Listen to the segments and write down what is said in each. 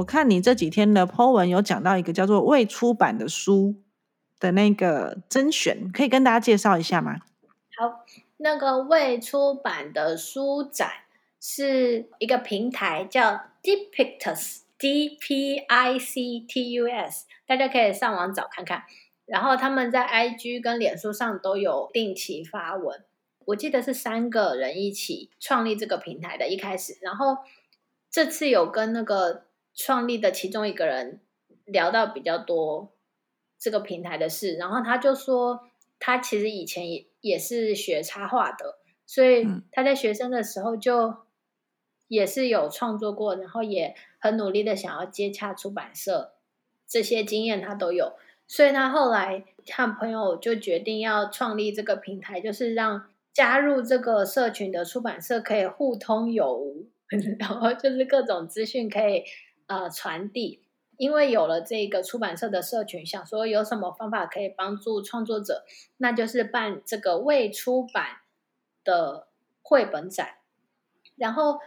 我看你这几天的 po 文有讲到一个叫做未出版的书的那个甄选，可以跟大家介绍一下吗？好，那个未出版的书展是一个平台叫 Depictus，D P I C T U S，大家可以上网找看看。然后他们在 IG 跟脸书上都有定期发文。我记得是三个人一起创立这个平台的，一开始，然后这次有跟那个创立的其中一个人聊到比较多这个平台的事，然后他就说，他其实以前也也是学插画的，所以他在学生的时候就也是有创作过，然后也很努力的想要接洽出版社，这些经验他都有，所以他后来和朋友就决定要创立这个平台，就是让。加入这个社群的出版社可以互通有无，然后就是各种资讯可以呃传递。因为有了这个出版社的社群，想说有什么方法可以帮助创作者，那就是办这个未出版的绘本展。然后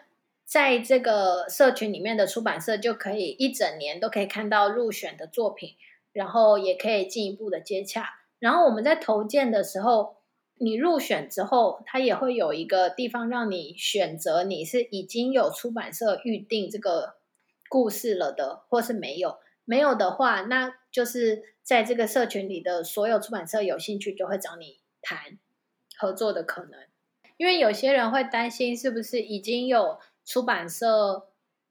在这个社群里面的出版社就可以一整年都可以看到入选的作品，然后也可以进一步的接洽。然后我们在投件的时候。你入选之后，它也会有一个地方让你选择，你是已经有出版社预定这个故事了的，或是没有。没有的话，那就是在这个社群里的所有出版社有兴趣就会找你谈合作的可能。因为有些人会担心，是不是已经有出版社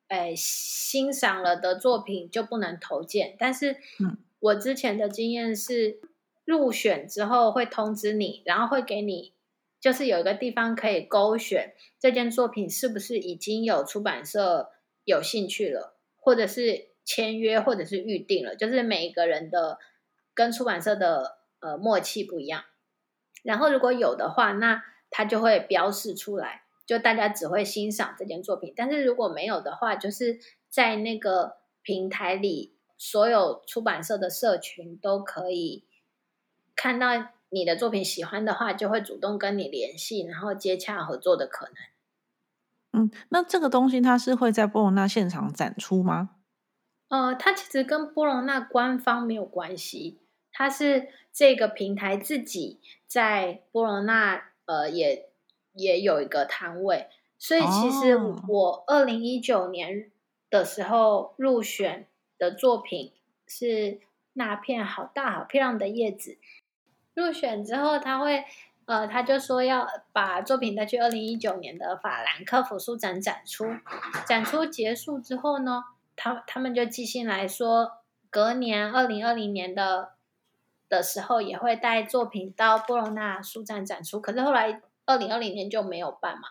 诶欣赏了的作品就不能投件？但是，嗯，我之前的经验是。入选之后会通知你，然后会给你，就是有一个地方可以勾选这件作品是不是已经有出版社有兴趣了，或者是签约，或者是预定了。就是每一个人的跟出版社的呃默契不一样。然后如果有的话，那他就会标示出来，就大家只会欣赏这件作品。但是如果没有的话，就是在那个平台里，所有出版社的社群都可以。看到你的作品喜欢的话，就会主动跟你联系，然后接洽合作的可能。嗯，那这个东西它是会在波隆纳现场展出吗？呃，它其实跟波隆纳官方没有关系，它是这个平台自己在波隆纳呃也也有一个摊位，所以其实我二零一九年的时候入选的作品是那片好大好漂亮的叶子。入选之后，它会，呃，他就说要把作品带去二零一九年的法兰克福书展展出。展出结束之后呢，他他们就寄信来说，隔年二零二零年的的时候也会带作品到波隆纳书展展出。可是后来二零二零年就没有办嘛，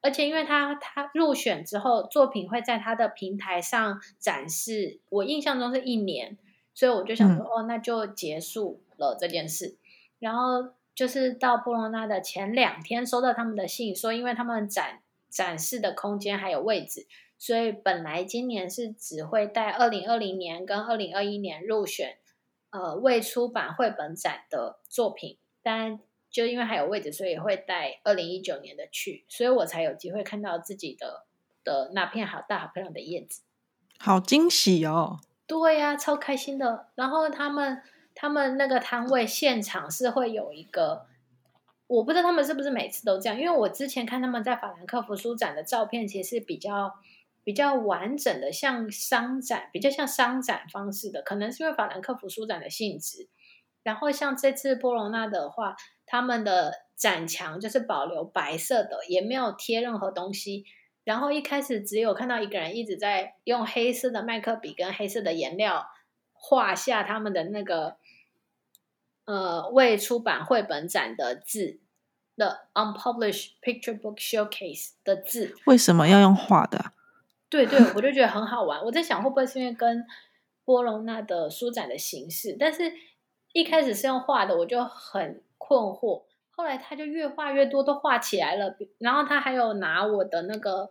而且因为他他入选之后，作品会在他的平台上展示，我印象中是一年，所以我就想说，哦，那就结束了这件事。然后就是到布隆纳的前两天收到他们的信，说因为他们展展示的空间还有位置，所以本来今年是只会带二零二零年跟二零二一年入选呃未出版绘本展的作品，但就因为还有位置，所以会带二零一九年的去，所以我才有机会看到自己的的那片好大好漂亮的叶子，好惊喜哦！对呀，超开心的。然后他们。他们那个摊位现场是会有一个，我不知道他们是不是每次都这样，因为我之前看他们在法兰克福书展的照片，其实是比较比较完整的，像商展，比较像商展方式的，可能是因为法兰克福书展的性质。然后像这次波隆纳的话，他们的展墙就是保留白色的，也没有贴任何东西。然后一开始只有看到一个人一直在用黑色的麦克笔跟黑色的颜料画下他们的那个。呃，未出版绘本展的字的 unpublished picture book showcase 的字，为什么要用画的？对对，我就觉得很好玩。我在想，会不会是因为跟波隆纳的书展的形式？但是一开始是用画的，我就很困惑。后来他就越画越多，都画起来了。然后他还有拿我的那个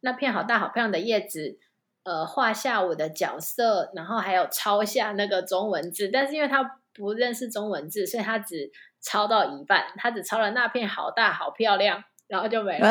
那片好大好漂亮的叶子，呃，画下我的角色，然后还有抄下那个中文字。但是因为他不认识中文字，所以他只抄到一半，他只抄了那片好大好漂亮然后就没了。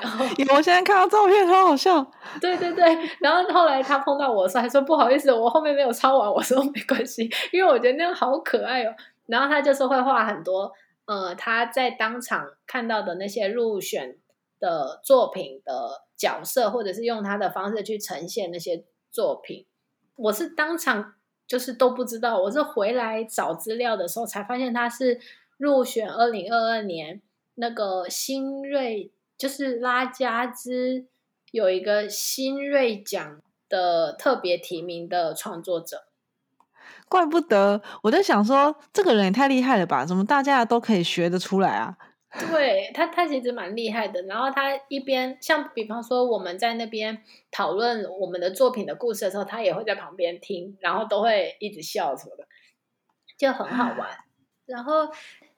然后 有，我现在看到照片，好好笑。对对对，然后后来他碰到我的时候，还说不好意思，我后面没有抄完。我说没关系，因为我觉得那样好可爱哦。然后他就是会画很多，呃，他在当场看到的那些入选的作品的角色，或者是用他的方式去呈现那些作品。我是当场就是都不知道，我是回来找资料的时候才发现他是入选二零二二年那个新锐，就是拉加兹有一个新锐奖的特别提名的创作者。怪不得我在想说，这个人也太厉害了吧？怎么大家都可以学得出来啊？对他，他其实蛮厉害的。然后他一边像，比方说我们在那边讨论我们的作品的故事的时候，他也会在旁边听，然后都会一直笑什么的，就很好玩。然后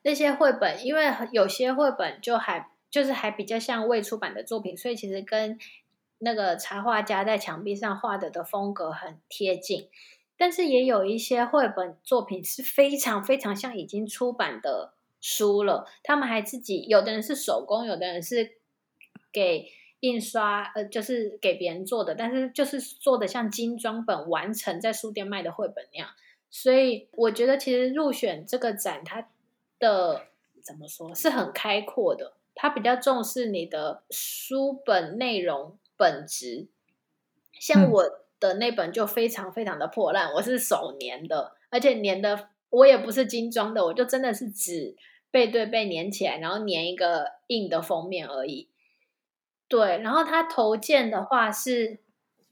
那些绘本，因为有些绘本就还就是还比较像未出版的作品，所以其实跟那个插画家在墙壁上画的的风格很贴近。但是也有一些绘本作品是非常非常像已经出版的书了，他们还自己有的人是手工，有的人是给印刷，呃，就是给别人做的，但是就是做的像精装本完成在书店卖的绘本那样。所以我觉得其实入选这个展，它的怎么说是很开阔的，它比较重视你的书本内容本质，像我。的那本就非常非常的破烂，我是手粘的，而且粘的我也不是精装的，我就真的是纸背对背粘起来，然后粘一个硬的封面而已。对，然后它投件的话是，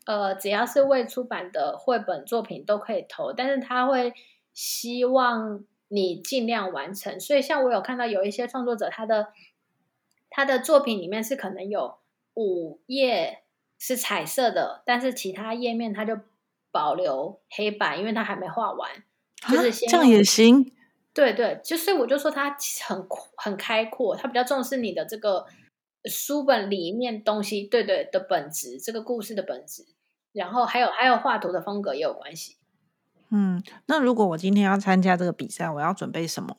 呃，只要是未出版的绘本作品都可以投，但是他会希望你尽量完成。所以像我有看到有一些创作者，他的他的作品里面是可能有五页。是彩色的，但是其他页面它就保留黑白，因为它还没画完。就是这样也行。对对，就所以我就说他很很开阔，他比较重视你的这个书本里面东西，对对的本质，这个故事的本质。然后还有还有画图的风格也有关系。嗯，那如果我今天要参加这个比赛，我要准备什么？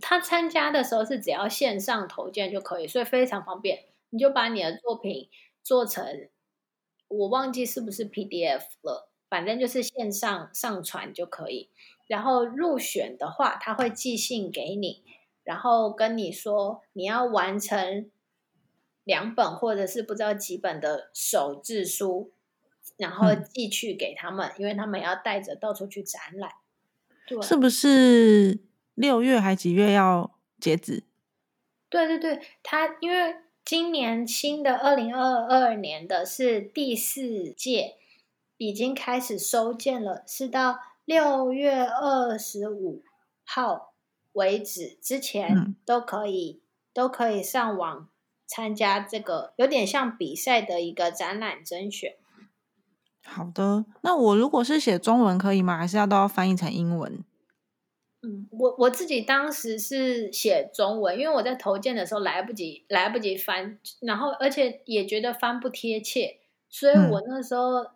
他参加的时候是只要线上投件就可以，所以非常方便。你就把你的作品。做成我忘记是不是 PDF 了，反正就是线上上传就可以。然后入选的话，他会寄信给你，然后跟你说你要完成两本或者是不知道几本的手制书，然后寄去给他们，因为他们要带着到处去展览。对，是不是六月还几月要截止？对对对，他因为。今年新的二零二二年的是第四届，已经开始收件了，是到六月二十五号为止，之前都可以都可以上网参加这个，有点像比赛的一个展览甄选。好的，那我如果是写中文可以吗？还是要都要翻译成英文？嗯，我我自己当时是写中文，因为我在投件的时候来不及来不及翻，然后而且也觉得翻不贴切，所以我那时候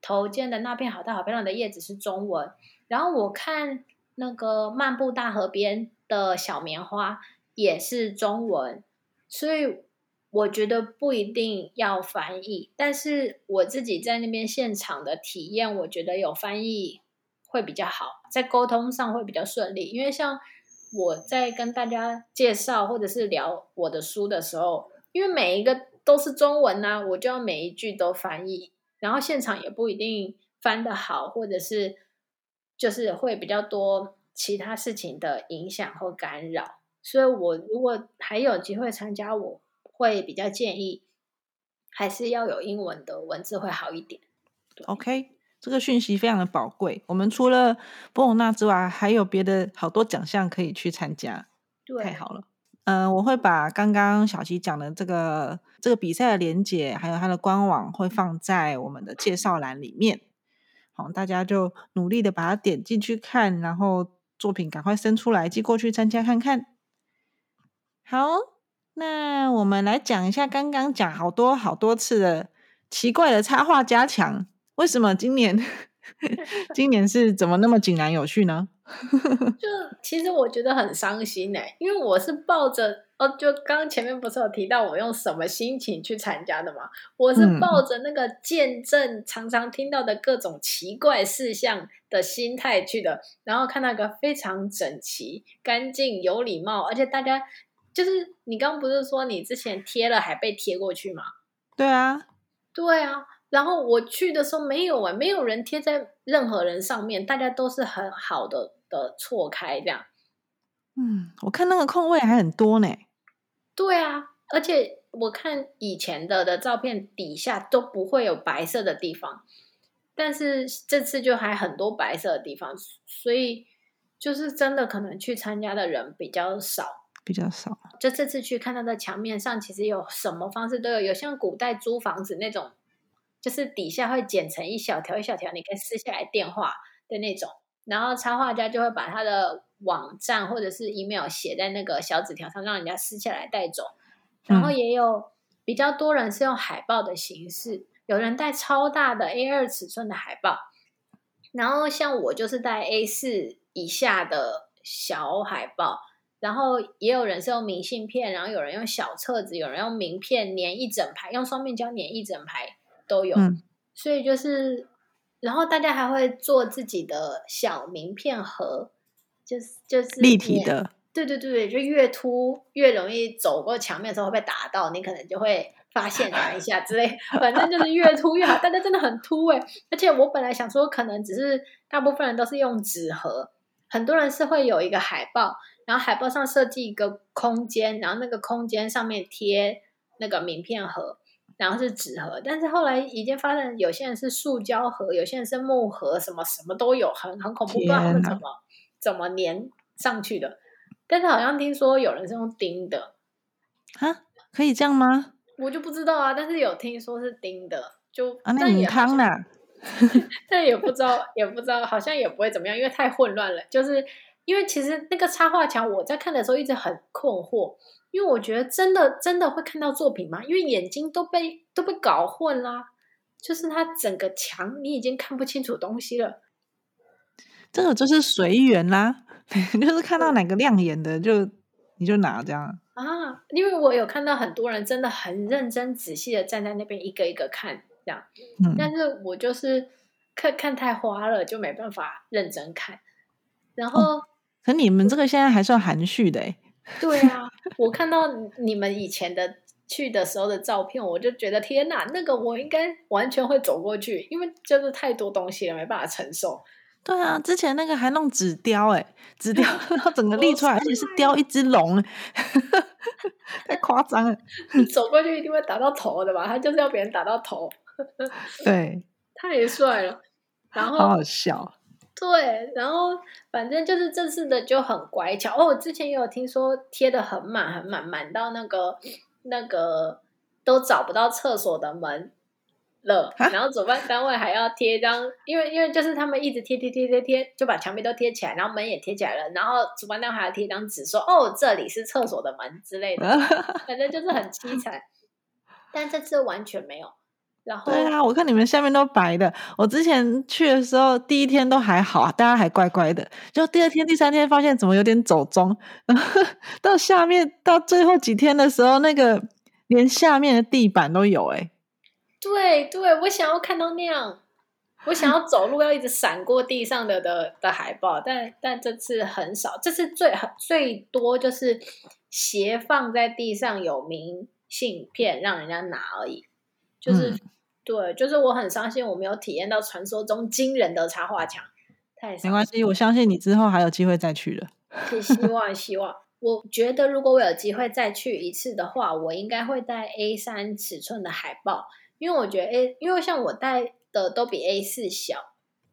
头尖的那片好大好漂亮的叶子是中文，然后我看那个漫步大河边的小棉花也是中文，所以我觉得不一定要翻译，但是我自己在那边现场的体验，我觉得有翻译。会比较好，在沟通上会比较顺利，因为像我在跟大家介绍或者是聊我的书的时候，因为每一个都是中文呐，我就要每一句都翻译，然后现场也不一定翻得好，或者是就是会比较多其他事情的影响或干扰，所以我如果还有机会参加，我会比较建议还是要有英文的文字会好一点。OK。这个讯息非常的宝贵。我们除了博隆纳之外，还有别的好多奖项可以去参加。对，太好了。嗯，我会把刚刚小琪讲的这个这个比赛的连接，还有它的官网，会放在我们的介绍栏里面。好，大家就努力的把它点进去看，然后作品赶快生出来寄过去参加看看。好，那我们来讲一下刚刚讲好多好多次的奇怪的插画加强。为什么今年 今年是怎么那么井然有序呢？就 其实我觉得很伤心哎、因为我是抱着哦，就刚刚前面不是有提到我用什么心情去参加的吗？我是嗯抱着那个见证常常听到的各种奇怪事项的心态去的，然后看到一个非常整齐、干净、有礼貌，而且大家就是你刚刚不是说你之前贴了还被贴过去吗？对啊，对啊，然后我去的时候没有啊，没有人贴在任何人上面，大家都是很好的的错开这样。嗯，我看那个空位还很多呢。对啊，而且我看以前的的照片底下都不会有白色的地方，但是这次就还很多白色的地方，所以就是真的可能去参加的人比较少。比较少，就这次去看它的墙面上，其实有什么方式都有，有像古代租房子那种，就是底下会剪成一小条一小条，你可以撕下来电话的那种。然后插画家就会把他的网站或者是 email 写在那个小纸条上，让人家撕下来带走。然后嗯也有比较多人是用海报的形式，有人带超大的 A 二尺寸的海报，然后像我就是带 A 四以下的小海报，然后也有人是用明信片，然后有人用小册子，有人用名片粘一整排，用双面胶粘一整排都有。嗯所以就是，然后大家还会做自己的小名片盒，就是就是立体的，对对对，就越凸越容易走过墙面的时候会被打到，你可能就会发现它一下之类。反正就是越凸越好，大家真的很凸哎！而且我本来想说，可能只是大部分人都是用纸盒，很多人是会有一个海报，然后海报上设计一个空间，然后那个空间上面贴那个名片盒。然后是纸盒，但是后来已经发现，有些人是塑胶盒，有些人是木盒，什么什么都有，很很恐怖，不知道他们怎么怎么粘上去的。但是好像听说有人是用钉的，啊，可以这样吗？我就不知道啊。但是有听说是钉的，就啊，那但你汤啦，但也不知道，也不知道，好像也不会怎么样，因为太混乱了。就是因为其实那个插画墙，我在看的时候一直很困惑，因为我觉得真的真的会看到作品吗？因为眼睛都被都被搞混啦，就是它整个墙你已经看不清楚东西了。这个就是随缘啦，就是看到哪个亮眼的就你就拿这样。啊，因为我有看到很多人真的很认真仔细的站在那边一个一个看这样，嗯，但是我就是看看太花了，就没办法认真看。然后，可你们这个现在还算含蓄的哎，对啊，我看到你们以前的去的时候的照片，我就觉得天哪，那个我应该完全会走过去，因为就是太多东西了，没办法承受。对啊，之前那个还弄纸雕哎，纸雕 然后整个立出来，而且是雕一只龙，太夸张了。你走过去一定会打到头的吧？他就是要别人打到头，对，太帅了。然后好好笑。对，然后反正就是这次的就很乖巧哦。我之前也有听说贴的很满很满，满到那个那个都找不到厕所的门了。啊然后主办单位还要贴一张，因为因为就是他们一直贴贴贴贴贴，就把墙壁都贴起来，然后门也贴起来了。然后主办单位还要贴一张纸说哦这里是厕所的门之类的，反正就是很凄惨。但这次完全没有。然后对啊，我看你们下面都白的。我之前去的时候，第一天都还好，大家还乖乖的。就第二天、第三天发现怎么有点走中，然 后到下面到最后几天的时候，那个连下面的地板都有哎、对对，我想要看到那样，我想要走路要一直闪过地上的的的海报，但但这次很少，这次最很最多就是斜放在地上有明信片让人家拿而已，就是、嗯对，就是我很伤心我没有体验到传说中惊人的插画墙，太伤没关系，我相信你之后还有机会再去的。是希望希望。我觉得如果我有机会再去一次的话，我应该会带 A 三尺寸的海报，因为我觉得 A，因为像我带的都比 A 四小，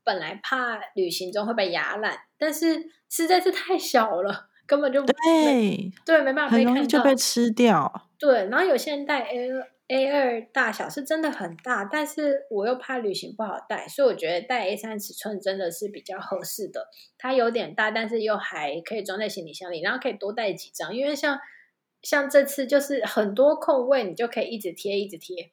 本来怕旅行中会被压烂，但是实在是太小了，根本就没对，对没办法很被看到。容易就被吃掉。对，然后有些人带 A 二 A 二大小是真的很大，但是我又怕旅行不好带，所以我觉得带 A 三尺寸真的是比较合适的。它有点大，但是又还可以装在行李箱里，然后可以多带几张，因为像像这次就是很多空位，你就可以一直贴一直贴。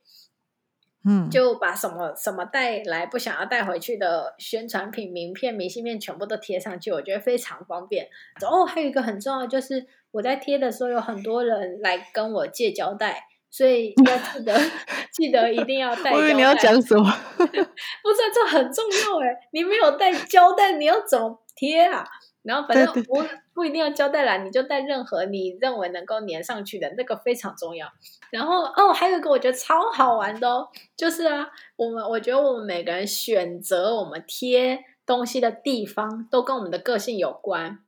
嗯，就把什么什么带来不想要带回去的宣传品、名片、明信片全部都贴上去，我觉得非常方便。哦，还有一个很重要，就是我在贴的时候，有很多人来跟我借胶带，所以 要记得记得一定要带。我以为你要讲什么？不是，这很重要哎！你没有带胶带，你要怎么贴啊？然后反正对对不不一定要胶带啦，你就带任何你认为能够粘上去的那个非常重要。然后哦，还有一个我觉得超好玩的哦，就是啊，我们我觉得我们每个人选择我们贴东西的地方，都跟我们的个性有关。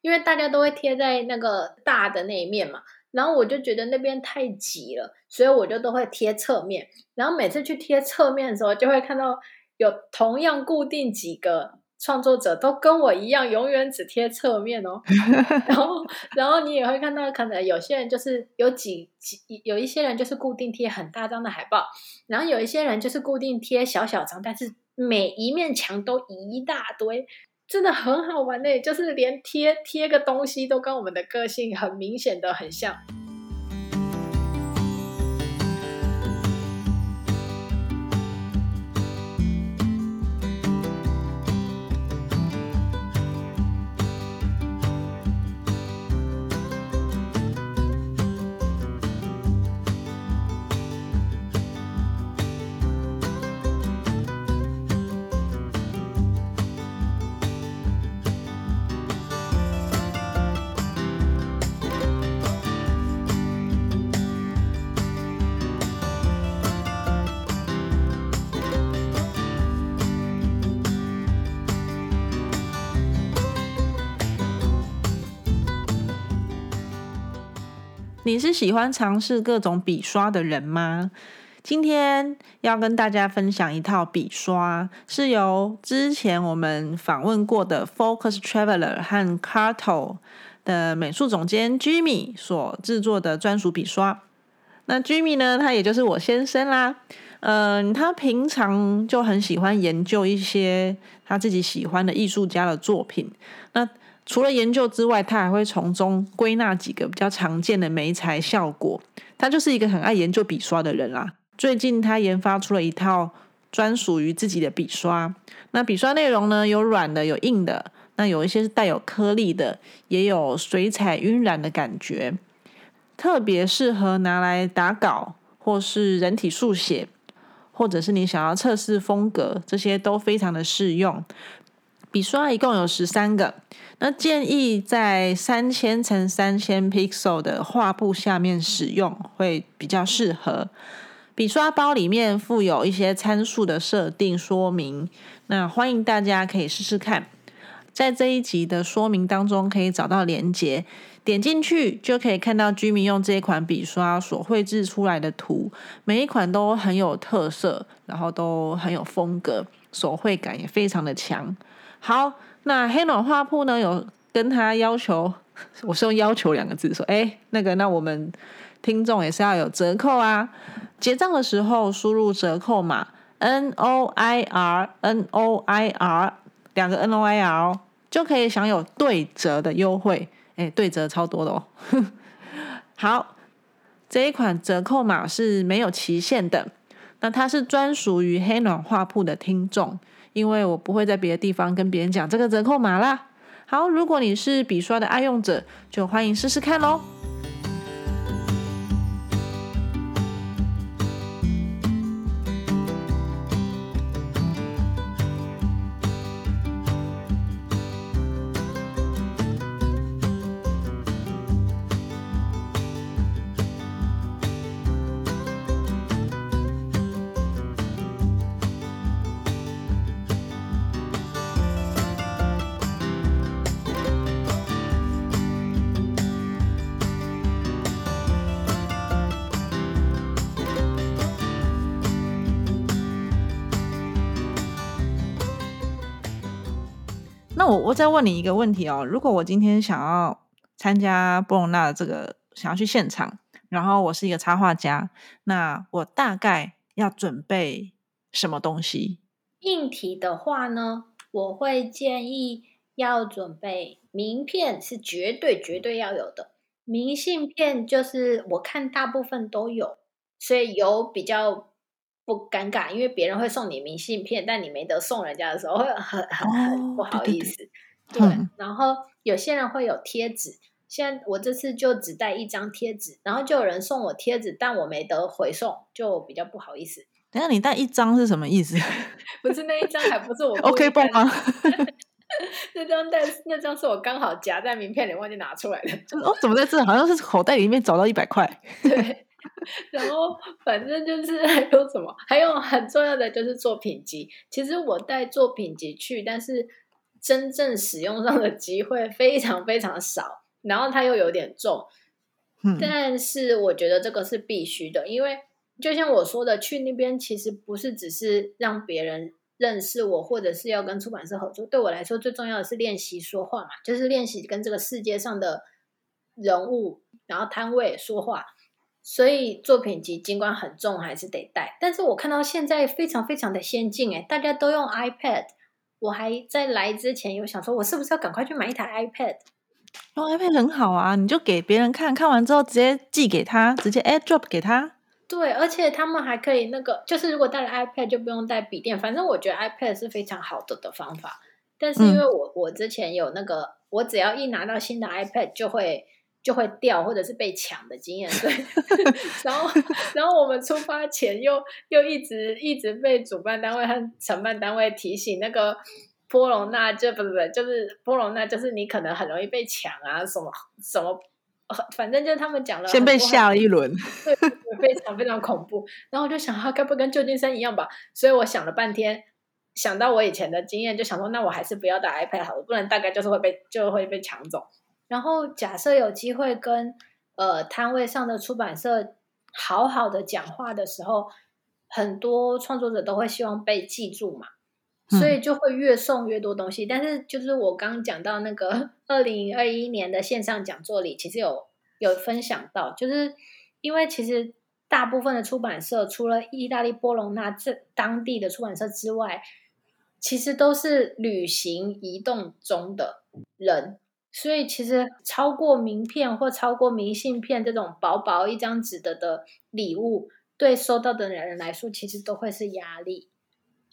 因为大家都会贴在那个大的那一面嘛，然后我就觉得那边太挤了，所以我就都会贴侧面。然后每次去贴侧面的时候，就会看到有同样固定几个。创作者都跟我一样，永远只贴侧面哦。然后，然后你也会看到，可能有些人就是有几几有一些人就是固定贴很大张的海报，然后有一些人就是固定贴小小张，但是每一面墙都一大堆，真的很好玩嘞！就是连贴贴个东西都跟我们的个性很明显的很像。你是喜欢尝试各种笔刷的人吗？今天要跟大家分享一套笔刷，是由之前我们访问过的 Focus Traveler 和 Carto 的美术总监 Jimmy 所制作的专属笔刷。那 Jimmy 呢，他也就是我先生啦。嗯，他平常就很喜欢研究一些他自己喜欢的艺术家的作品。那除了研究之外，他还会从中归纳几个比较常见的媒材效果。他就是一个很爱研究笔刷的人啦。最近他研发出了一套专属于自己的笔刷。那笔刷内容呢，有软的，有硬的。那有一些是带有颗粒的，也有水彩晕染的感觉，特别适合拿来打稿，或是人体速写，或者是你想要测试风格，这些都非常的适用。笔刷一共有十三个。那建议在三千乘三千 pixel 的画布下面使用会比较适合。笔刷包里面附有一些参数的设定说明，那欢迎大家可以试试看。在这一集的说明当中可以找到连接，点进去就可以看到居民用这一款笔刷所绘制出来的图，每一款都很有特色，然后都很有风格，手绘感也非常的强。好。那黑暖画铺呢？有跟他要求，我是用“要求”两个字说，哎，那个，那我们听众也是要有折扣啊。结账的时候输入折扣码 N O I R N O I R 两个 N O I R 就可以享有对折的优惠。哎，对折超多的哦。好，这一款折扣码是没有期限的，那它是专属于黑暖画铺的听众。因为我不会在别的地方跟别人讲这个折扣码啦。好，如果你是笔刷的爱用者，就欢迎试试看喽。我再问你一个问题哦，如果我今天想要参加布隆纳的这个，想要去现场，然后我是一个插画家，那我大概要准备什么东西？硬体的话呢，我会建议要准备名片，是绝对绝对要有的。明信片就是我看大部分都有，所以有比较不尴尬，因为别人会送你明信片，但你没得送人家的时候，会很很很不好意思。对，然后有些人会有贴纸，现在我这次就只带一张贴纸，然后就有人送我贴纸，但我没得回送，就比较不好意思。等下你带一张是什么意思？不是那一张，还不是我 OK 绷吗？那张带那张是我刚好夹在名片里忘记拿出来的。哦，怎么在这？好像是口袋里面找到一百块。对，然后反正就是 还有什么，还有很重要的就是作品集。其实我带作品集去，但是真正使用上的机会非常非常少。然后它又有点重，但是我觉得这个是必须的，因为就像我说的，去那边其实不是只是让别人。认识我，或者是要跟出版社合作，对我来说最重要的是练习说话嘛，就是练习跟这个世界上的人物，然后摊位说话。所以作品集尽管很重，还是得带。但是我看到现在非常非常的先进，诶大家都用 iPad。我还在来之前有想说，我是不是要赶快去买一台 iPad？用 iPad 很好啊，你就给别人看看完之后直接寄给他，直接 AirDrop 给他。对，而且他们还可以那个，就是如果带了 iPad 就不用带笔电。反正我觉得 iPad 是非常好的的方法。但是因为我我之前有那个，我只要一拿到新的 iPad 就会就会掉或者是被抢的经验，对。然后然后我们出发前又又一直一直被主办单位和承办单位提醒，那个波隆纳就不是不是就是波隆纳就是你可能很容易被抢啊，什么什么。反正就是他们讲了，先被吓了一轮，对，非常非常恐怖。然后我就想，他该不跟旧金山一样吧？所以我想了半天，想到我以前的经验，就想说，那我还是不要带 iPad 好了，不然大概就是会被就会被抢走。然后假设有机会跟呃摊位上的出版社好好的讲话的时候，很多创作者都会希望被记住嘛。所以就会越送越多东西，但是就是我刚刚讲到那个二零二一年的线上讲座里，其实有有分享到，就是因为其实大部分的出版社，除了意大利波隆那这当地的出版社之外，其实都是旅行移动中的人，所以其实超过名片或超过明信片这种薄薄一张纸的的礼物，对收到的人来说，其实都会是压力，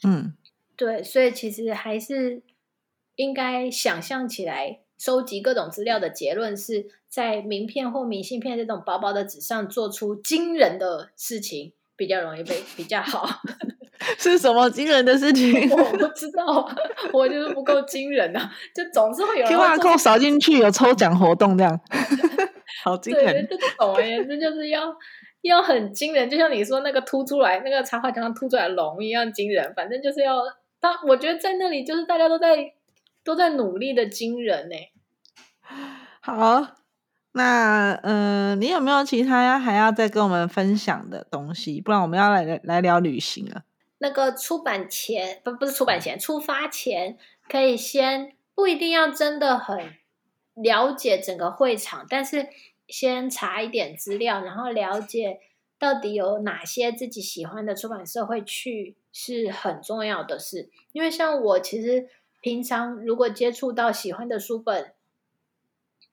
嗯。对，所以其实还是应该想象起来，收集各种资料的结论是在名片或明信片这种薄薄的纸上做出惊人的事情，比较容易被比较好。是什么惊人的事情？我不知道，我就是不够惊人啊！就总是会有 Q R code 扫进去有抽奖活动这样，好惊人。就总而言之，就是要。要很惊人，就像你说那个凸出来，那个插画墙上凸出来龙一样惊人。反正就是要，他我觉得在那里就是大家都在都在努力的惊人呢。好，那嗯，你有没有其他还要再跟我们分享的东西？不然我们要来来聊旅行了。那个出版前不不是出版前，出发前可以先不一定要真的很了解整个会场，但是。先查一点资料，然后了解到底有哪些自己喜欢的出版社会去，是很重要的事。因为像我，其实平常如果接触到喜欢的书本，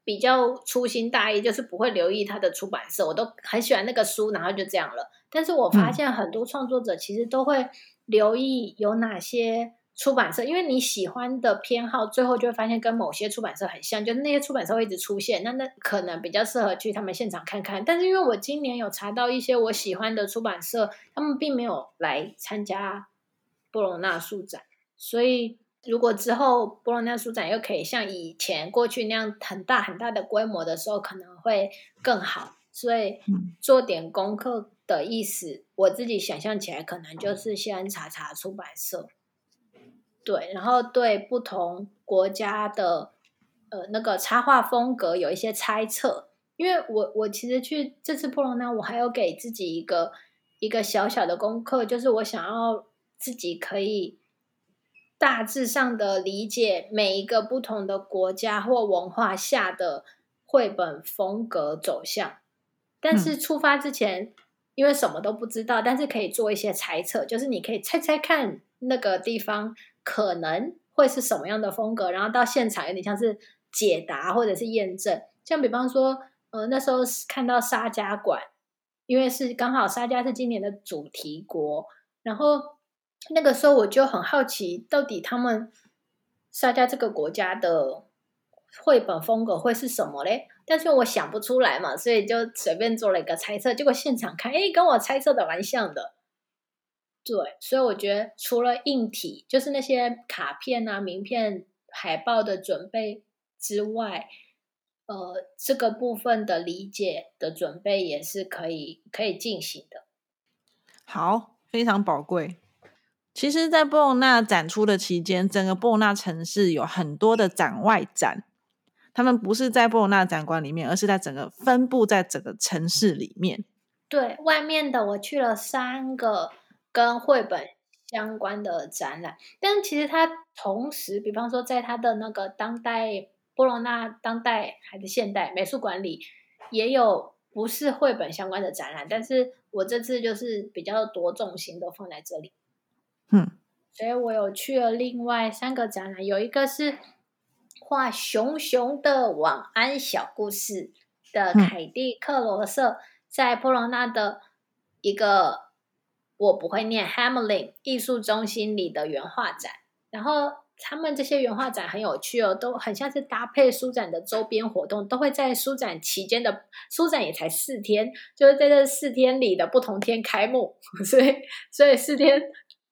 比较粗心大意，就是不会留意它的出版社。我都很喜欢那个书，然后就这样了。但是我发现很多创作者其实都会留意有哪些。出版社，因为你喜欢的偏好，最后就会发现跟某些出版社很像，就是那些出版社会一直出现，那那可能比较适合去他们现场看看。但是因为我今年有查到一些我喜欢的出版社，他们并没有来参加波隆纳书展，所以如果之后波隆纳书展又可以像以前过去那样很大很大的规模的时候，可能会更好。所以做点功课的意思，我自己想象起来，可能就是先查查出版社。对，然后对不同国家的呃那个插画风格有一些猜测，因为我我其实去这次波隆那，我还有给自己一个一个小小的功课，就是我想要自己可以大致上的理解每一个不同的国家或文化下的绘本风格走向，但是出发之前，因为什么都不知道，但是可以做一些猜测，就是你可以猜猜看那个地方。可能会是什么样的风格？然后到现场有点像是解答或者是验证。像比方说，呃，那时候看到沙加馆，因为是刚好沙加是今年的主题国，然后那个时候我就很好奇，到底他们沙加这个国家的绘本风格会是什么嘞？但是我想不出来嘛，所以就随便做了一个猜测。结果现场看，哎，跟我猜测的蛮像的。对，所以我觉得除了硬体，就是那些卡片啊、名片、海报的准备之外，呃，这个部分的理解的准备也是可以可以进行的。好，非常宝贵。其实，在波隆纳展出的期间，整个波隆纳城市有很多的展外展，他们不是在波隆纳展馆里面，而是在整个分布在整个城市里面。对外面的，我去了三个。跟绘本相关的展览，但其实它同时，比方说，在它的那个当代波隆纳当代还是现代美术馆里，也有不是绘本相关的展览。但是我这次就是比较多重心都放在这里，嗯，所以我有去了另外三个展览，有一个是画熊熊的晚安小故事的凯蒂克罗瑟，在波罗纳的一个。我不会念 Hamlin 艺术中心里的原画展，然后他们这些原画展很有趣哦，都很像是搭配书展的周边活动，都会在书展期间的书展也才四天，就是在这四天里的不同天开幕，所以所以四天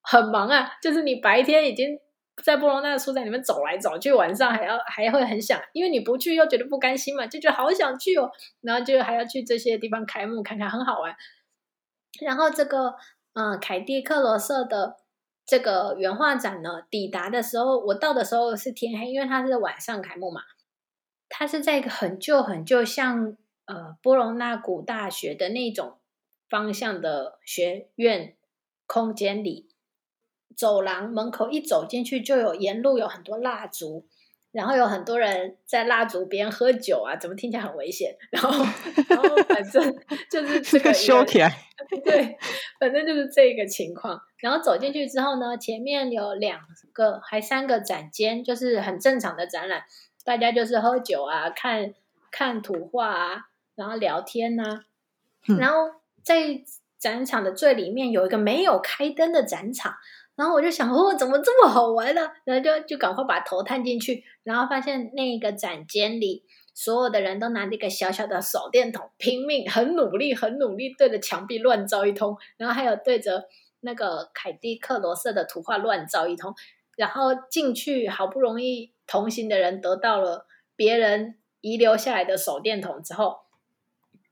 很忙啊，就是你白天已经在布隆纳的书展里面走来走去，晚上还要还会很想，因为你不去又觉得不甘心嘛，就觉得好想去哦，然后就还要去这些地方开幕看看，很好玩，然后这个。嗯，凯蒂克罗瑟的这个原画展呢，抵达的时候，我到的时候是天黑，因为它是晚上开幕嘛。它是在一个很旧很旧，像呃波隆纳古大学的那种方向的学院空间里，走廊门口一走进去，就有沿路有很多蜡烛。然后有很多人在蜡烛边喝酒啊，怎么听起来很危险？然后，然后反正就是这个修起来，对，反正就是这个情况。然后走进去之后呢，前面有两个还三个展间，就是很正常的展览，大家就是喝酒啊，看看图画啊，然后聊天呐。然后在展场的最里面有一个没有开灯的展场。然后我就想，哦，怎么这么好玩呢？然后就就赶快把头探进去，然后发现那个展间里所有的人都拿着一个小小的手电筒，拼命、很努力、很努力对着墙壁乱照一通，然后还有对着那个凯蒂克罗瑟的图画乱照一通。然后进去，好不容易同行的人得到了别人遗留下来的手电筒之后，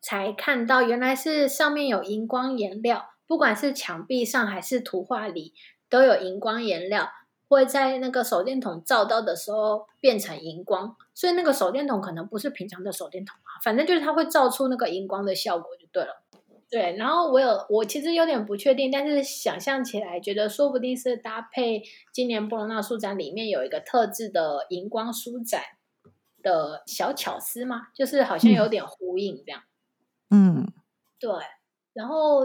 才看到原来是上面有荧光颜料，不管是墙壁上还是图画里。都有荧光颜料会在那个手电筒照到的时候变成荧光，所以那个手电筒可能不是平常的手电筒啊，反正就是它会照出那个荧光的效果就对了。对，然后我有我其实有点不确定，但是想象起来觉得说不定是搭配今年波隆纳书展里面有一个特制的荧光书展的小巧思嘛，就是好像有点呼应这样。嗯，对，然后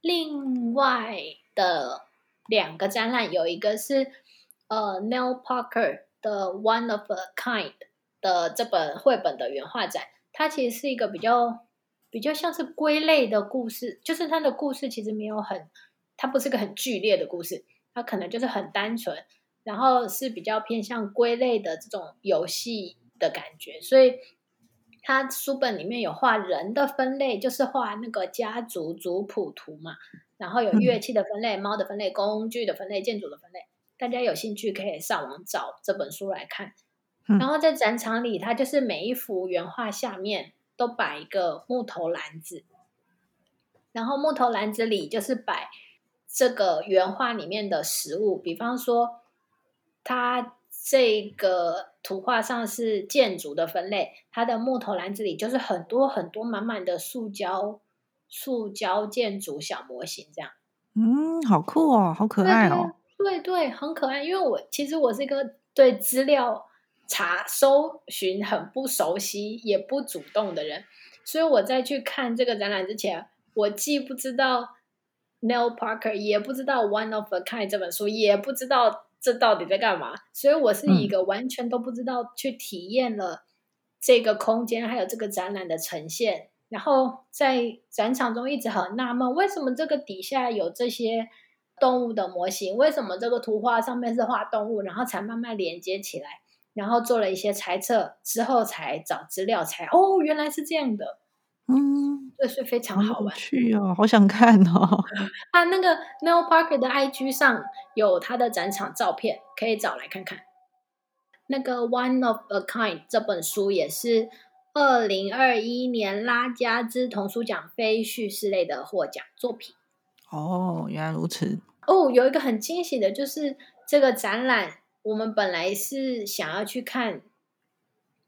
另外的。两个展览，有一个是呃 Neil Parker 的 One of a Kind 的这本绘本的原画展，它其实是一个比较比较像是归类的故事，就是它的故事其实没有很，它不是个很剧烈的故事，它可能就是很单纯，然后是比较偏向归类的这种游戏的感觉，所以它书本里面有画人的分类，就是画那个家族族谱图嘛。然后有乐器的分类、猫的分类、工具的分类、建筑的分类，大家有兴趣可以上网找这本书来看。然后在展场里，它就是每一幅原画下面都摆一个木头篮子，然后木头篮子里就是摆这个原画里面的食物，比方说，它这个图画上是建筑的分类，它的木头篮子里就是很多很多满满的塑胶。塑胶建筑小模型这样，嗯，好酷哦，好可爱哦，对对，很可爱。因为我其实我是一个对资料查搜寻很不熟悉也不主动的人，所以我在去看这个展览之前，我既不知道 Neil Parker，也不知道 One of a Kind 这本书，也不知道这到底在干嘛，所以我是一个完全都不知道去体验了这个空间还有这个展览的呈现。然后在展场中一直很纳闷，为什么这个底下有这些动物的模型，为什么这个图画上面是画动物，然后才慢慢连接起来，然后做了一些猜测之后才找资料，才哦原来是这样的，嗯，这是非常好有玩。去哦，好想看哦。啊，那个 Neil Parker 的 IG 上有他的展场照片，可以找来看看。那个《One of a Kind》这本书也是二零二一年拉加兹童书奖非叙事类的获奖作品。哦，原来如此。哦，有一个很惊喜的，就是这个展览，我们本来是想要去看，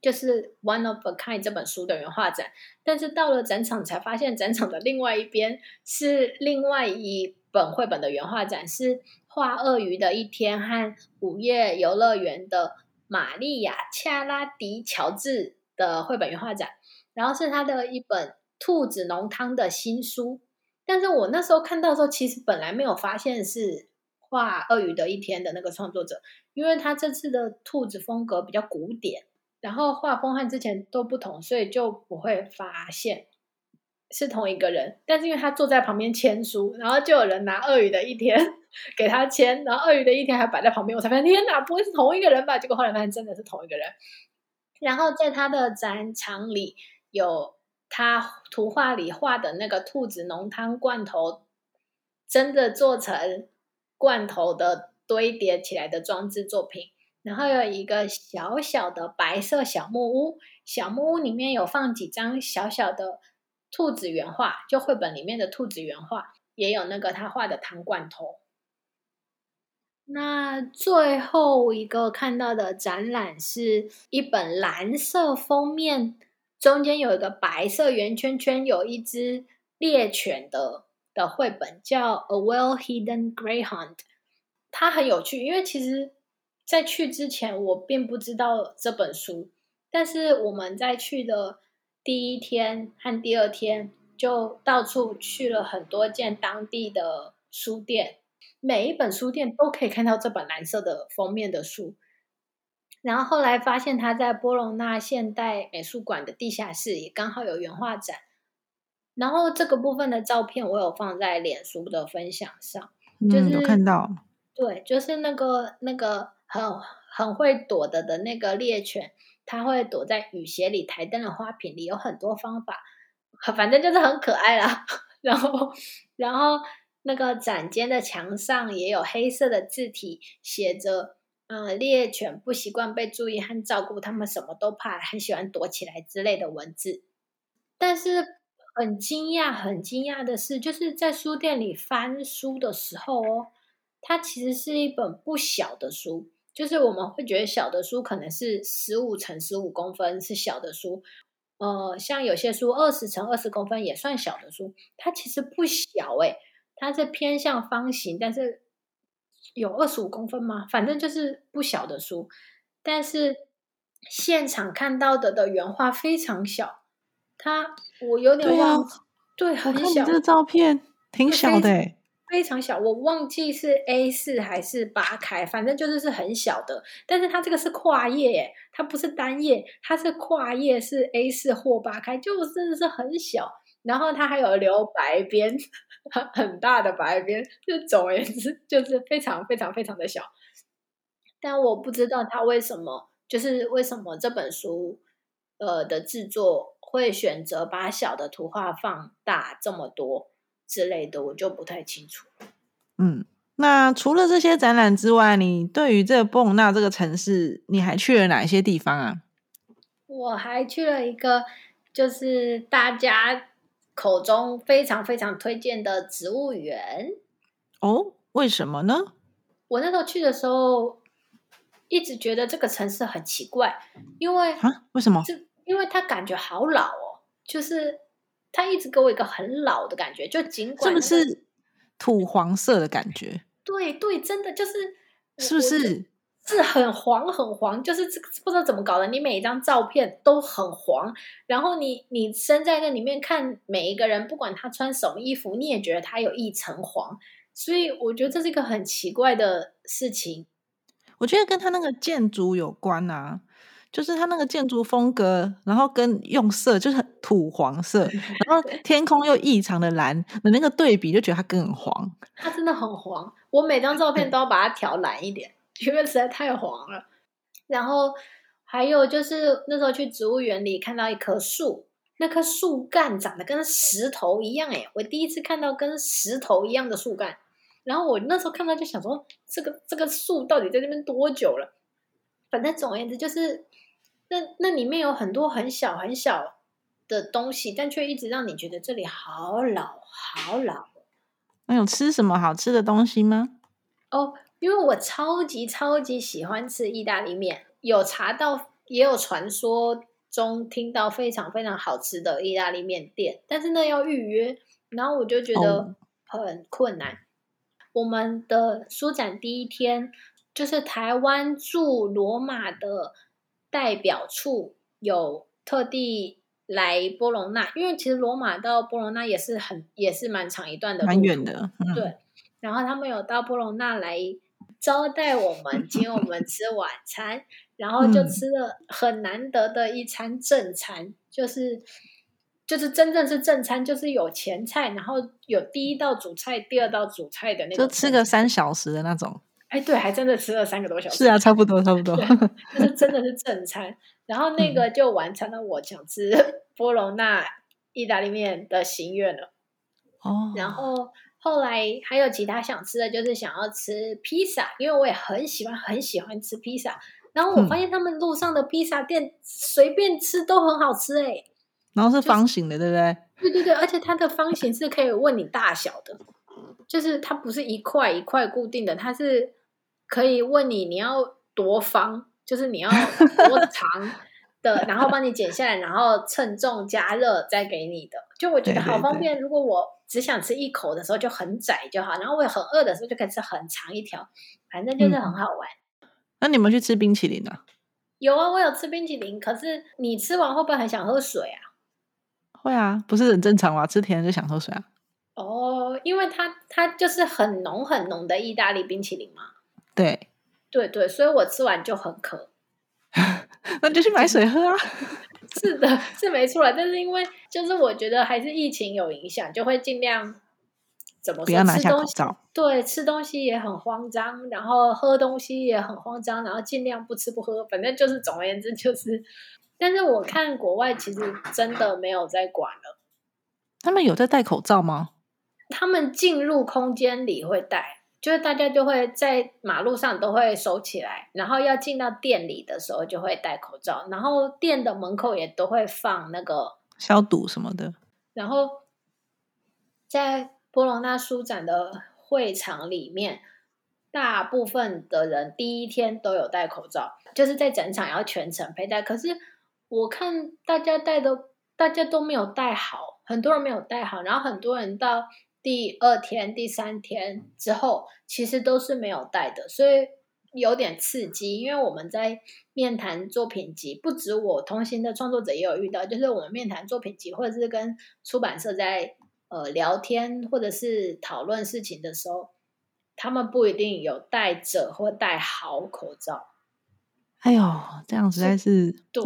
就是《One of a Kind》这本书的原画展，但是到了展场才发现，展场的另外一边是另外一本绘本的原画展，是画鳄鱼的一天和午夜游乐园的玛丽亚·恰拉迪乔治的绘本原画展，然后是他的一本兔子浓汤的新书。但是我那时候看到的时候，其实本来没有发现是画鳄鱼的一天的那个创作者，因为他这次的兔子风格比较古典，然后画风和之前都不同，所以就不会发现是同一个人。但是因为他坐在旁边签书，然后就有人拿鳄鱼的一天 给他签，然后鳄鱼的一天还摆在旁边，我才发现天哪，不会是同一个人吧？结果后来发现真的是同一个人。然后在他的展场里有。他图画里画的那个兔子浓汤罐头，真的做成罐头的堆叠起来的装置作品。然后有一个小小的白色小木屋，小木屋里面有放几张小小的兔子原画，就绘本里面的兔子原画，也有那个他画的糖罐头。那最后一个看到的展览是一本蓝色封面。中间有一个白色圆圈圈，有一只猎犬的的绘本，叫《A Well Hidden Greyhound》。它很有趣，因为其实，在去之前我并不知道这本书，但是我们在去的第一天和第二天，就到处去了很多间当地的书店，每一本书店都可以看到这本蓝色的封面的书。然后后来发现他在波隆纳现代美术馆的地下室也刚好有原画展，然后这个部分的照片我有放在脸书的分享上，就是有看到，对，就是那个那个很很会躲的的那个猎犬，它会躲在雨鞋里、台灯的花瓶里，有很多方法，反正就是很可爱啦。然后然后那个展间的墙上也有黑色的字体写着。嗯，猎犬不习惯被注意和照顾，他们什么都怕，很喜欢躲起来之类的文字。但是很惊讶，很惊讶的是，就是在书店里翻书的时候哦，它其实是一本不小的书。就是我们会觉得小的书可能是十五乘十五公分是小的书，呃，像有些书二十乘二十公分也算小的书，它其实不小诶，它是偏向方形，但是。有二十五公分吗？反正就是不小的书，但是现场看到的的原画非常小。它我有点忘，对，很小。这个照片挺小的，非常小。我忘记是 A 四还是八开，反正就是是很小的。但是它这个是跨页，它不是单页，它是跨页，是 A 四或八开，就真的是很小。然后它还有留白边，很 很大的白边，就总而言之就是非常非常非常的小。但我不知道他为什么，就是为什么这本书呃的制作会选择把小的图画放大这么多之类的，我就不太清楚。嗯，那除了这些展览之外，你对于这个波隆纳这个城市，你还去了哪些地方啊？我还去了一个，就是大家。口中非常非常推荐的植物园哦？为什么呢？我那时候去的时候，一直觉得这个城市很奇怪，因为啊，为什么？就因为它感觉好老哦，就是它一直给我一个很老的感觉，就尽管是不是土黄色的感觉？对对，真的就是是不是？是很黄很黄，就是这不知道怎么搞的。你每一张照片都很黄，然后你你身在那里面看每一个人，不管他穿什么衣服，你也觉得他有一层黄。所以我觉得这是一个很奇怪的事情。我觉得跟他那个建筑有关啊，就是他那个建筑风格，然后跟用色就是很土黄色，然后天空又异常的蓝，的那个对比就觉得它更黄。它真的很黄，我每张照片都要把它调蓝一点，因为实在太黄了。然后还有就是那时候去植物园里看到一棵树，那棵树干长得跟石头一样，诶我第一次看到跟石头一样的树干。然后我那时候看到就想说，这个这个树到底在那边多久了？反正总而言之就是。那那里面有很多很小很小的东西，但却一直让你觉得这里好老好老。那有吃什么好吃的东西吗？哦，因为我超级超级喜欢吃意大利面，有查到也有传说中听到非常非常好吃的意大利面店，但是那要预约，然后我就觉得很困难。我们的书展第一天就是台湾驻罗马的。代表处有特地来波隆纳，因为其实罗马到波隆纳也是很也是蛮长一段的，蛮远的。对，然后他们有到波隆纳来招待我们，请我们吃晚餐，然后就吃了很难得的一餐正餐，就是就是真正是正餐，就是有前菜，然后有第一道主菜、第二道主菜的那种，就吃个三小时的那种。哎，对，还真的吃了三个多小时。是啊，差不多，差不多。就是真的是正餐，然后那个就完成了我想吃 波隆纳意大利面的心愿了。哦。然后后来还有其他想吃的，就是想要吃披萨，因为我也很喜欢很喜欢吃披萨。然后我发现他们路上的披萨店随便吃都很好吃，哎。然后是方形的，对不对？对对对，而且它的方形是可以问你大小的，就是它不是一块一块固定的，它是。可以问你你要多方，就是你要多长的，然后帮你剪下来，然后称重加热再给你的。就我觉得好方便。如果我只想吃一口的时候就很窄就好，然后我也很饿的时候就可以吃很长一条，反正就是很好玩。那你们去吃冰淇淋呢？有啊，我有吃冰淇淋。可是你吃完会不会很想喝水啊？会啊，不是很正常吗？吃甜的就想喝水啊。哦，因为它它就是很浓很浓的意大利冰淇淋嘛。对，对对，所以我吃完就很渴，那就去买水喝啊。是的，是没错但是因为就是我觉得还是疫情有影响，就会尽量怎么不要拿下口罩。对，吃东西也很慌张，然后喝东西也很慌张，然后尽量不吃不喝，反正就是总而言之就是。但是我看国外其实真的没有在管了，他们有在戴口罩吗？他们进入空间里会戴。就是大家就会在马路上都会收起来，然后要进到店里的时候就会戴口罩，然后店的门口也都会放那个消毒什么的。然后在波隆纳书展的会场里面，大部分的人第一天都有戴口罩，就是在整场要全程佩戴。可是我看大家戴的，大家都没有戴好，很多人没有戴好，然后很多人到。第二天、第三天之后，其实都是没有带的，所以有点刺激。因为我们在面谈作品集，不止我同行的创作者也有遇到，就是我们面谈作品集，或者是跟出版社在呃聊天，或者是讨论事情的时候，他们不一定有戴着或戴好口罩。哎呦，这样实在是对，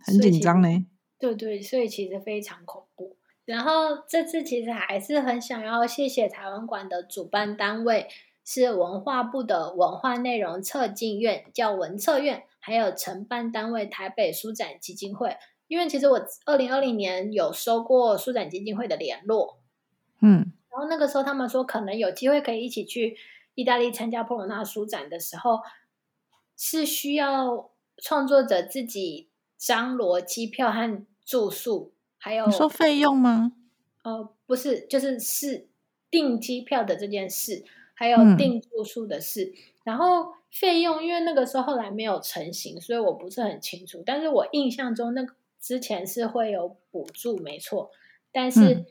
很紧张呢。对对，所以其实非常恐怖。然后这次其实还是很想要谢谢台湾馆的主办单位是文化部的文化内容策进院，叫文策院，还有承办单位台北书展基金会。因为其实我二零二零年有收过书展基金会的联络，嗯，然后那个时候他们说可能有机会可以一起去意大利参加波罗纳书展的时候，是需要创作者自己张罗机票和住宿。还有你说费用吗？呃，不是，就是是订机票的这件事，还有订住宿的事。然后费用，因为那个时候后来没有成型，所以我不是很清楚。但是我印象中，那个之前是会有补助，没错。但是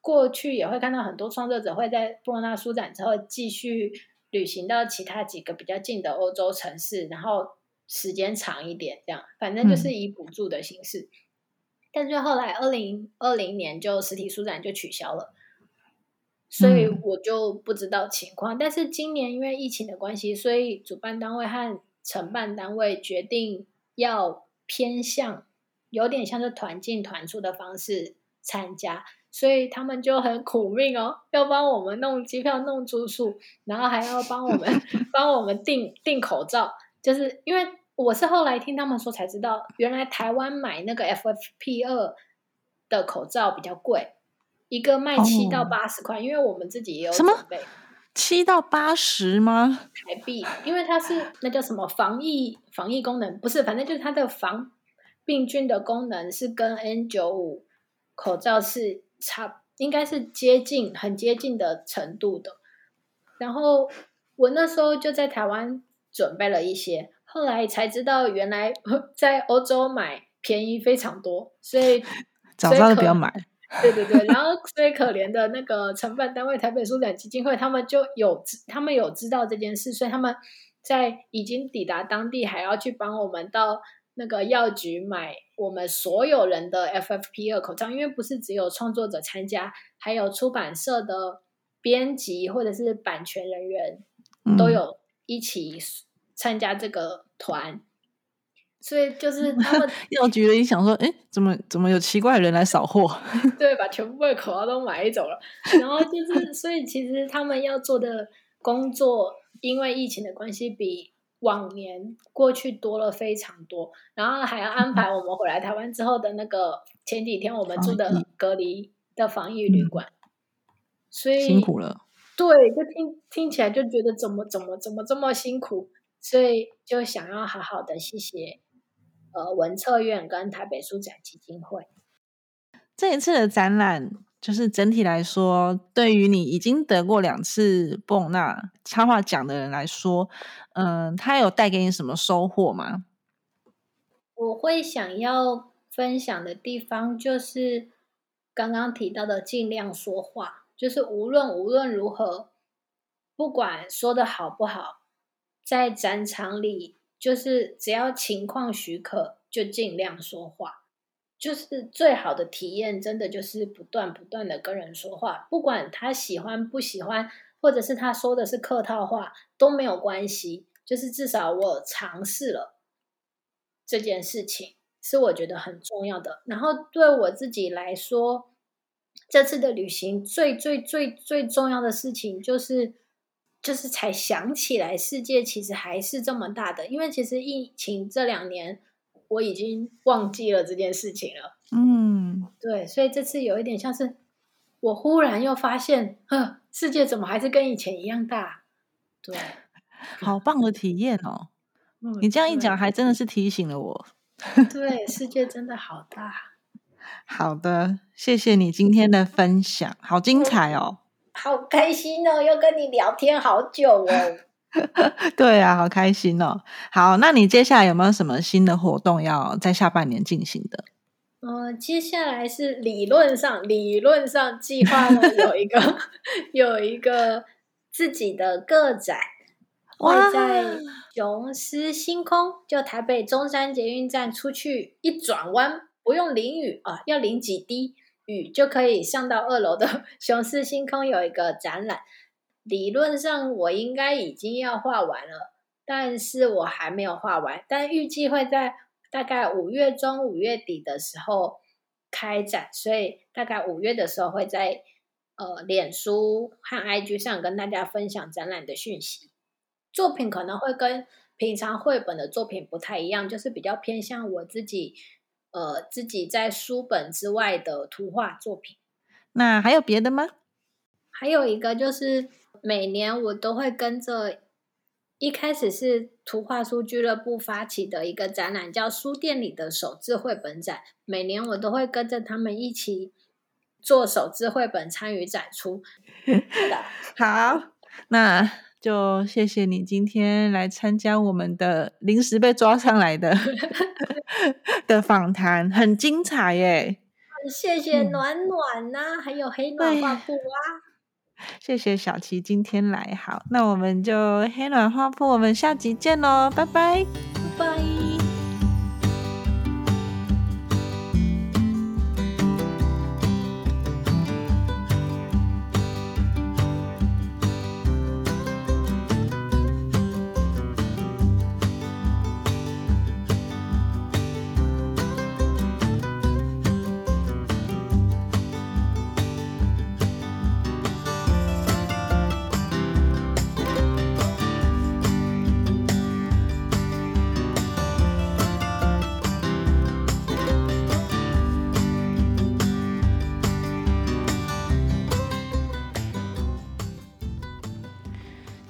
过去也会看到很多创作者会在布罗纳书展之后继续旅行到其他几个比较近的欧洲城市，然后时间长一点，这样反正就是以补助的形式。但是后来，二零二零年就实体书展就取消了，所以我就不知道情况。但是今年因为疫情的关系，所以主办单位和承办单位决定要偏向有点像是团进团出的方式参加，所以他们就很苦命哦，要帮我们弄机票、弄住宿，然后还要帮我们 帮我们订订口罩，就是因为我是后来听他们说才知道，原来台湾买那个 FFP 二的口罩比较贵，一个卖七到八十块，因为我们自己也有准备。七到八十吗？台币，因为它是那叫什么防疫防疫功能，不是，反正就是它的防病菌的功能是跟 N 九五口罩是差，应该是接近很接近的程度的。然后我那时候就在台湾准备了一些，后来才知道原来在欧洲买便宜非常多，所以 早知道不要买。对对对，然后最可怜的那个承办单位台北书展基金会，他们就有他们有知道这件事，所以他们在已经抵达当地，还要去帮我们到那个药局买我们所有人的 FFP 二口罩，因为不是只有创作者参加，还有出版社的编辑或者是版权人员都有一起参加这个团。所以就是他们药局的一想说，哎，怎么怎么有奇怪的人来扫货？对，把全部的口罩都买走了。然后就是，所以其实他们要做的工作，因为疫情的关系，比往年过去多了非常多。然后还要安排我们回来台湾之后的那个前几天我们住的隔离的防疫旅馆。所以辛苦了。对，就听听起来就觉得怎么怎么怎么这么辛苦，所以就想要好好的谢谢。呃，文策院跟台北书展基金会这一次的展览，就是整体来说，对于你已经得过两次布隆纳插画奖的人来说，嗯，他有带给你什么收获吗？我会想要分享的地方，就是刚刚提到的，尽量说话，就是无论无论如何，不管说的好不好，在展场里。就是只要情况许可，就尽量说话。就是最好的体验，真的就是不断不断的跟人说话，不管他喜欢不喜欢，或者是他说的是客套话都没有关系。就是至少我尝试了这件事情，是我觉得很重要的。然后对我自己来说，这次的旅行最最最最重要的事情就是。就是才想起来，世界其实还是这么大的。因为其实疫情这两年，我已经忘记了这件事情了。嗯，对，所以这次有一点像是我忽然又发现，呵，世界怎么还是跟以前一样大？对，好棒的体验哦！你这样一讲，还真的是提醒了我。对，世界真的好大。好的，谢谢你今天的分享，好精彩哦。好开心哦，又跟你聊天好久哦。对啊，好开心哦。好，那你接下来有没有什么新的活动要在下半年进行的？呃，接下来是理论上，理论上计划呢有一个 有一个自己的个展，会在雄狮星空，就台北中山捷运站出去一转弯，不用淋雨啊，要淋几滴。雨就可以上到二楼的 雄狮星空有一个展览，理论上我应该已经要画完了，但是我还没有画完，但预计会在大概五月中、五月底的时候开展，所以大概五月的时候会在呃脸书和 IG 上跟大家分享展览的讯息。作品可能会跟平常绘本的作品不太一样，就是比较偏向我自己。呃，自己在书本之外的图画作品，那还有别的吗？还有一个就是每年我都会跟着，一开始是图画书俱乐部发起的一个展览，叫书店里的手字绘本展。每年我都会跟着他们一起做手字绘本，参与展出。好，那。就谢谢你今天来参加我们的临时被抓上来的 的访谈，很精彩耶！谢谢暖暖呐，还有黑暖画布啊！谢谢小琪今天来，好，那我们就黑暖画布，我们下集见喽，拜拜，拜拜。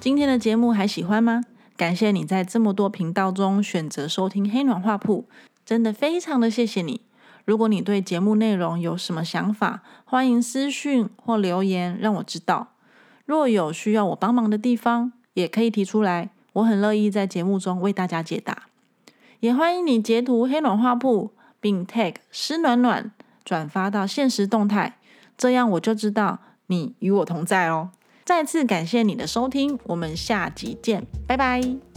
今天的节目还喜欢吗？感谢你在这么多频道中选择收听黑暖画铺，真的非常的谢谢你。如果你对节目内容有什么想法，欢迎私讯或留言让我知道。若有需要我帮忙的地方，也可以提出来，我很乐意在节目中为大家解答。也欢迎你截图黑暖画铺，并 tag 湿暖暖转发到现实动态，这样我就知道你与我同在哦。再次感谢你的收听，我们下集见，拜拜。